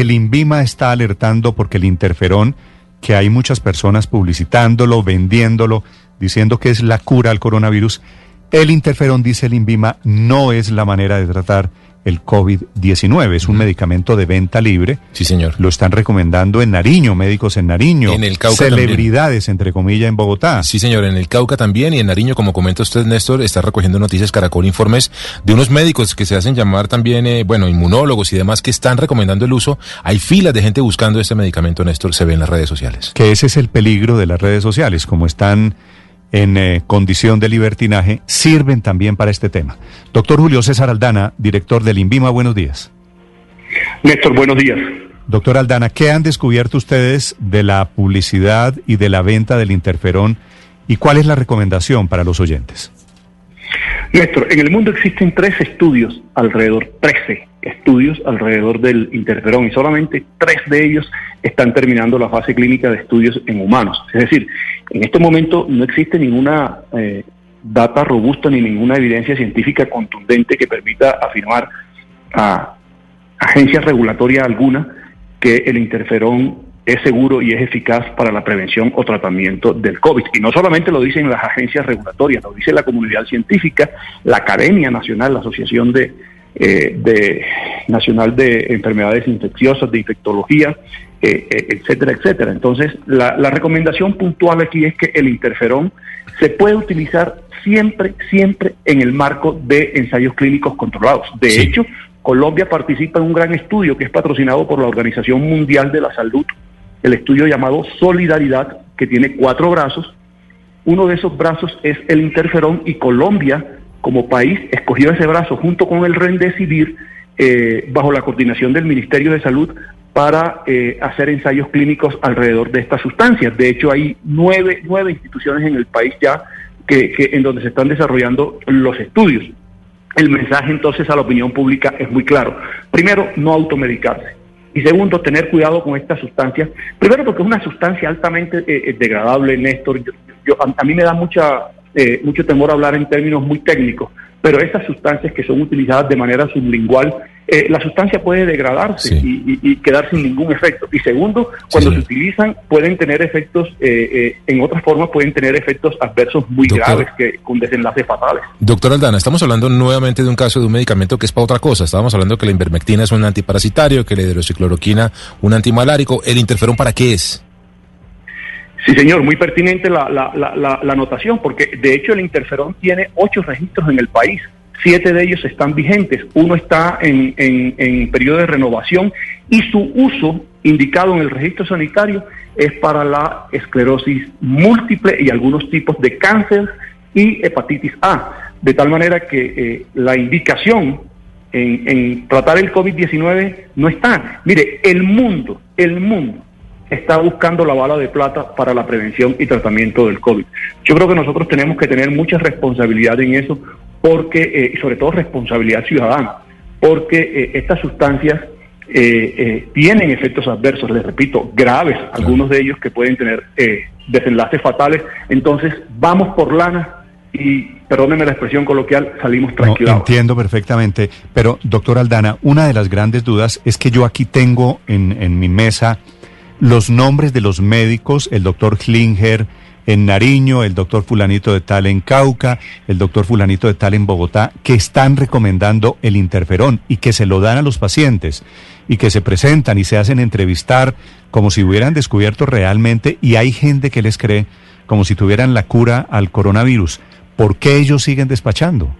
el INVIMA está alertando porque el interferón, que hay muchas personas publicitándolo, vendiéndolo, diciendo que es la cura al coronavirus, el interferón, dice el INVIMA, no es la manera de tratar el COVID-19. Es un medicamento de venta libre. Sí, señor. Lo están recomendando en Nariño, médicos en Nariño. En el Cauca Celebridades, entre comillas, en Bogotá. Sí, señor. En el Cauca también y en Nariño, como comenta usted, Néstor, está recogiendo noticias Caracol Informes de unos médicos que se hacen llamar también, eh, bueno, inmunólogos y demás que están recomendando el uso. Hay filas de gente buscando este medicamento, Néstor, se ve en las redes sociales. Que ese es el peligro de las redes sociales, como están en eh, condición de libertinaje sirven también para este tema. Doctor Julio César Aldana, director del INVIMA, buenos días. Néstor, buenos días. Doctor Aldana, ¿qué han descubierto ustedes de la publicidad y de la venta del interferón y cuál es la recomendación para los oyentes? Néstor, en el mundo existen tres estudios alrededor, 13 estudios alrededor del interferón y solamente tres de ellos están terminando la fase clínica de estudios en humanos. Es decir, en este momento no existe ninguna eh, data robusta ni ninguna evidencia científica contundente que permita afirmar a agencia regulatoria alguna que el interferón es seguro y es eficaz para la prevención o tratamiento del COVID. Y no solamente lo dicen las agencias regulatorias, lo dice la comunidad científica, la Academia Nacional, la Asociación de, eh, de Nacional de Enfermedades Infecciosas, de Infectología, eh, eh, etcétera, etcétera. Entonces, la, recomendación puntual aquí es que el interferón se puede utilizar siempre, siempre en el marco de ensayos clínicos controlados. De hecho, Colombia participa en un gran estudio que es patrocinado por la Organización Mundial de la Salud el estudio llamado Solidaridad, que tiene cuatro brazos. Uno de esos brazos es el interferón y Colombia, como país, escogió ese brazo junto con el Rendecibir eh, bajo la coordinación del Ministerio de Salud para eh, hacer ensayos clínicos alrededor de estas sustancias. De hecho, hay nueve, nueve instituciones en el país ya que, que, en donde se están desarrollando los estudios. El mensaje entonces a la opinión pública es muy claro. Primero, no automedicarse. Y segundo, tener cuidado con estas sustancias. Primero, porque es una sustancia altamente eh, eh, degradable, Néstor. Yo, a, mí me da mucha, eh, mucho temor hablar en términos muy técnicos, pero esas sustancias que son utilizadas de manera sublingual eh, la sustancia puede degradarse y, quedar sin ningún efecto. Y segundo, cuando se utilizan pueden tener efectos, eh, eh, en otras formas pueden tener efectos adversos muy graves que con desenlaces fatales. Doctor Aldana, estamos hablando nuevamente de un caso de un medicamento que es para otra cosa. Estábamos hablando que la invermectina es un antiparasitario, que la hidroxicloroquina un antimalárico. ¿El interferón para qué es? Sí, señor, muy pertinente la, la, la, la anotación, porque de hecho el interferón tiene ocho registros en el país. Siete de ellos están vigentes, uno está en, en, periodo de renovación y su uso indicado en el registro sanitario es para la esclerosis múltiple y algunos tipos de cáncer y hepatitis A. De tal manera que eh, la indicación en, en tratar el COVID-19 no está. Mire, el mundo, el mundo está buscando la bala de plata para la prevención y tratamiento del COVID. Yo creo que nosotros tenemos que tener mucha responsabilidad en eso porque, eh, sobre todo responsabilidad ciudadana, porque eh, estas sustancias eh, tienen efectos adversos, les repito, graves, algunos de ellos que pueden tener desenlaces fatales. Entonces, vamos por lana y, perdónenme la expresión coloquial, salimos tranquilos. entiendo perfectamente, pero doctor Aldana, una de las grandes dudas es que yo aquí tengo en, en mi mesa los nombres de los médicos, el doctor Klinger, en Nariño, el doctor fulanito de tal en Cauca, el doctor fulanito de tal en Bogotá, que están recomendando el interferón y que se lo dan a los pacientes y que se presentan y se hacen entrevistar como si hubieran descubierto realmente y hay gente que les cree como si tuvieran la cura al coronavirus. ¿Por qué ellos siguen despachando?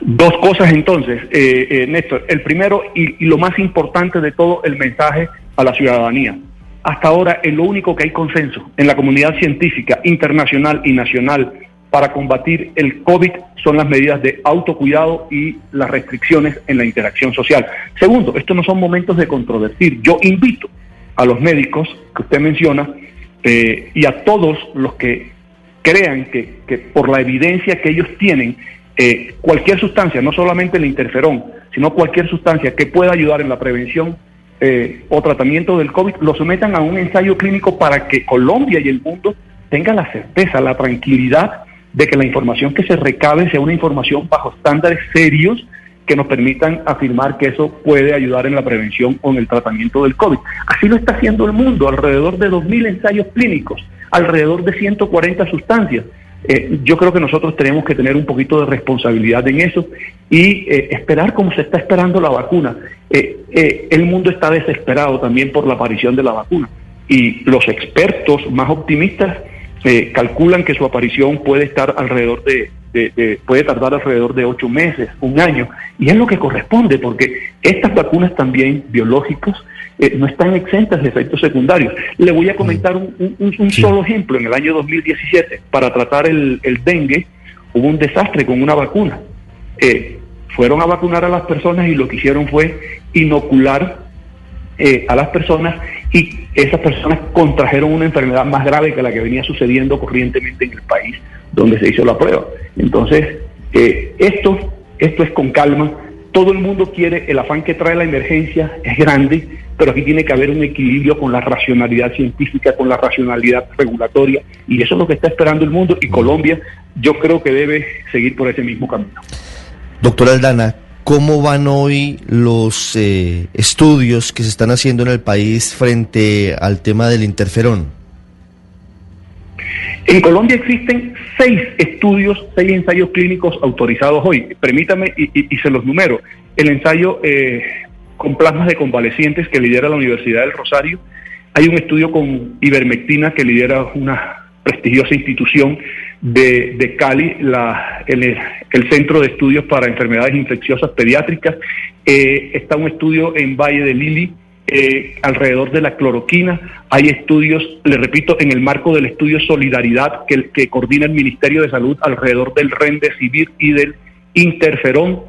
Dos cosas entonces, eh, eh, Néstor. El primero y lo más importante de todo, el mensaje a la ciudadanía hasta ahora es lo único que hay consenso en la comunidad científica internacional y nacional para combatir el COVID son las medidas de autocuidado y las restricciones en la interacción social. Segundo, estos no son momentos de controvertir. Yo invito a los médicos que usted menciona eh, y a todos los que crean que, por la evidencia que ellos tienen, eh, cualquier sustancia, no solamente el interferón, sino cualquier sustancia que pueda ayudar en la prevención eh, o tratamiento del COVID, lo sometan a un ensayo clínico para que Colombia y el mundo tengan la certeza, la tranquilidad de que la información que se recabe sea una información bajo estándares serios que nos permitan afirmar que eso puede ayudar en la prevención o en el tratamiento del COVID. Así lo está haciendo el mundo, alrededor de 2.000 ensayos clínicos, alrededor de 140 sustancias. Eh, yo creo que nosotros tenemos que tener un poquito de responsabilidad en eso y eh, esperar como se está esperando la vacuna. Eh, el mundo está desesperado también por la aparición de la vacuna y los expertos más optimistas calculan que su aparición puede estar alrededor de puede tardar alrededor de ocho meses, un año, y es lo que corresponde, porque estas vacunas también biológicas eh, no están exentas de efectos secundarios. Le voy a comentar un, solo ejemplo. En el año 2017, para tratar el, dengue, hubo un desastre con una vacuna. Eh, fueron a vacunar a las personas y lo que hicieron fue inocular eh, a las personas y esas personas contrajeron una enfermedad más grave que la que venía sucediendo corrientemente en el país donde se hizo la prueba. Entonces, eh, esto, esto es con calma. Todo el mundo quiere, el afán que trae la emergencia es grande, pero aquí tiene que haber un equilibrio con la racionalidad científica, con la racionalidad regulatoria, y eso es lo que está esperando el mundo, y Colombia yo creo que debe seguir por ese mismo camino. Doctora Aldana, ¿cómo van hoy los eh, estudios que se están haciendo en el país frente al tema del interferón? En Colombia existen seis estudios, seis ensayos clínicos autorizados hoy. Permítame y, se los numero. El ensayo eh, con plasmas de convalecientes que lidera la Universidad del Rosario. Hay un estudio con ivermectina que lidera una prestigiosa institución de, Cali, la, el, Centro de Estudios para Enfermedades Infecciosas Pediátricas. Eh, está un estudio en Valle de Lili eh, alrededor de la cloroquina. Hay estudios, le repito, en el marco del estudio Solidaridad que, coordina el Ministerio de Salud alrededor del Rendecibir y del interferón.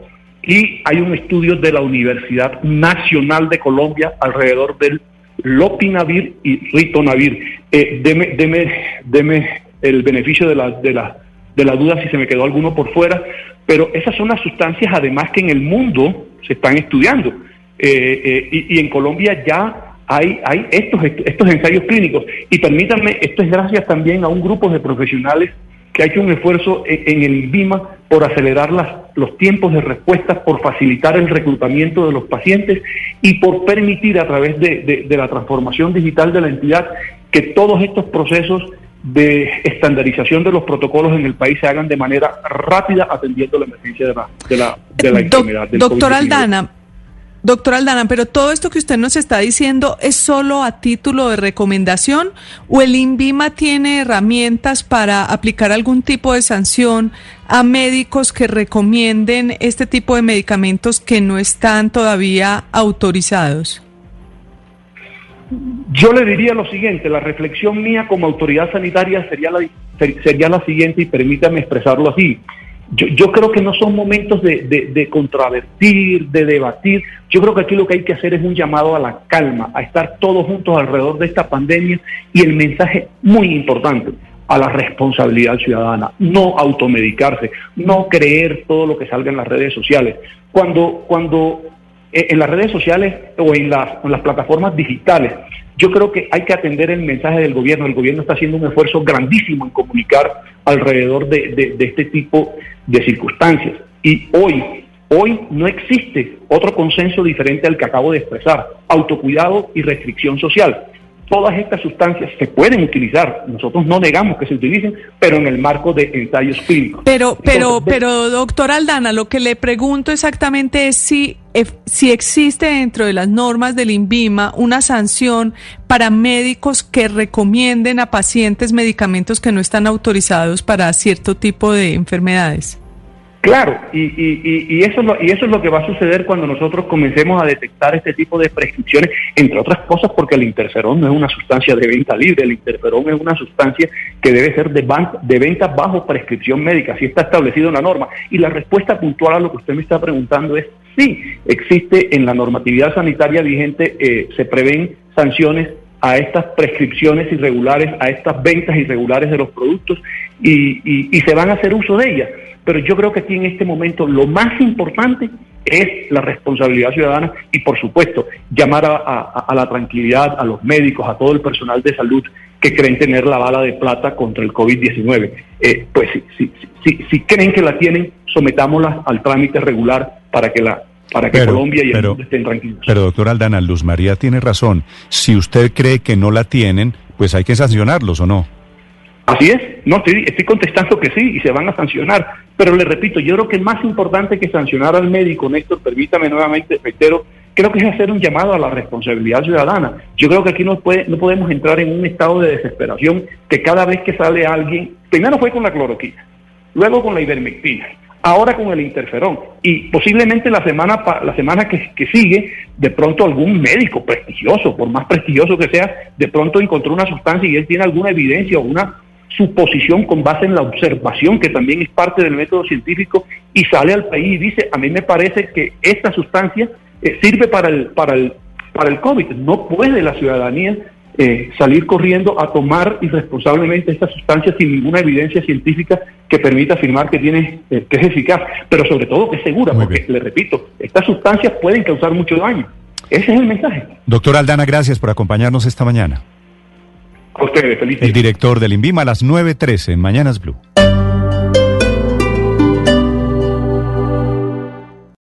Y hay un estudio de la Universidad Nacional de Colombia alrededor del lopinavir y ritonavir. Eh, deme, deme, deme el beneficio de la, de, la, de la duda si se me quedó alguno por fuera, pero esas son las sustancias además que en el mundo se están estudiando. Eh, eh, y, en Colombia ya hay, hay estos, estos ensayos clínicos. Y permítanme, esto es gracias también a un grupo de profesionales que ha hecho un esfuerzo en, el INVIMA por acelerar las, los tiempos de respuesta, por facilitar el reclutamiento de los pacientes y por permitir a través de, de la transformación digital de la entidad que todos estos procesos de estandarización de los protocolos en el país se hagan de manera rápida atendiendo la emergencia de la, de la, de la enfermedad. doctor Aldana, Doctor Aldana, pero todo esto que usted nos está diciendo es solo a título de recomendación o el INVIMA tiene herramientas para aplicar algún tipo de sanción a médicos que recomienden este tipo de medicamentos que no están todavía autorizados? Yo le diría lo siguiente, la reflexión mía como autoridad sanitaria sería la, sería la siguiente y permítame expresarlo así. Yo, creo que no son momentos de, contravertir, de debatir. Yo creo que aquí lo que hay que hacer es un llamado a la calma, a estar todos juntos alrededor de esta pandemia y el mensaje muy importante a la responsabilidad ciudadana, no automedicarse, no creer todo lo que salga en las redes sociales. Cuando, cuando eh, en las redes sociales o en las, en las plataformas digitales yo creo que hay que atender el mensaje del gobierno. El gobierno está haciendo un esfuerzo grandísimo en comunicar alrededor de, este tipo de circunstancias. Y hoy, hoy no existe otro consenso diferente al que acabo de expresar. Autocuidado y restricción social todas estas sustancias se pueden utilizar. Nosotros no negamos que se utilicen, pero en el marco de ensayos clínicos. Pero, pero, pero, doctor Aldana, lo que le pregunto exactamente es si, si existe dentro de las normas del INVIMA una sanción para médicos que recomienden a pacientes medicamentos que no están autorizados para cierto tipo de enfermedades. Claro, y, y, y, eso es lo, y eso es lo que va a suceder cuando nosotros comencemos a detectar este tipo de prescripciones, entre otras cosas porque el interferón no es una sustancia de venta libre, el interferón es una sustancia que debe ser de, de venta bajo prescripción médica, así está establecido en la norma. Y la respuesta puntual a lo que usted me está preguntando es sí, existe en la normatividad sanitaria vigente, eh, se prevén sanciones a estas prescripciones irregulares, a estas ventas irregulares de los productos y, y se van a hacer uso de ellas pero yo creo que aquí en este momento lo más importante es la responsabilidad ciudadana y, por supuesto, llamar a, la tranquilidad a los médicos, a todo el personal de salud que creen tener la bala de plata contra el COVID-19. Eh, pues si, si, si, creen que la tienen, sometámosla al trámite regular para que la para que Colombia y el mundo estén tranquilos. Pero doctor Aldana, Luz María tiene razón. Si usted cree que no la tienen, pues hay que sancionarlos o no. Así es, no estoy, estoy contestando que sí y se van a sancionar, pero le repito, yo creo que más importante que sancionar al médico, Néstor, permítame nuevamente, reitero, creo que es hacer un llamado a la responsabilidad ciudadana. Yo creo que aquí no, puede, no podemos entrar en un estado de desesperación que cada vez que sale alguien, primero fue con la cloroquina, luego con la ivermectina, ahora con el interferón y posiblemente la semana la semana que, que, sigue de pronto algún médico prestigioso por más prestigioso que sea de pronto encontró una sustancia y él tiene alguna evidencia o una suposición con base en la observación que también es parte del método científico y sale al país y dice a mí me parece que esta sustancia eh, sirve para el para el para el covid no puede la ciudadanía eh, salir corriendo a tomar irresponsablemente esta sustancia sin ninguna evidencia científica que permita afirmar que tiene eh, que es eficaz, pero sobre todo que es segura, porque le repito, estas sustancias pueden causar mucho daño. Ese es el mensaje. Doctor Aldana, gracias por acompañarnos esta mañana. A ustedes, feliz El director del INVIMA a las 9.13 en Mañanas Blue.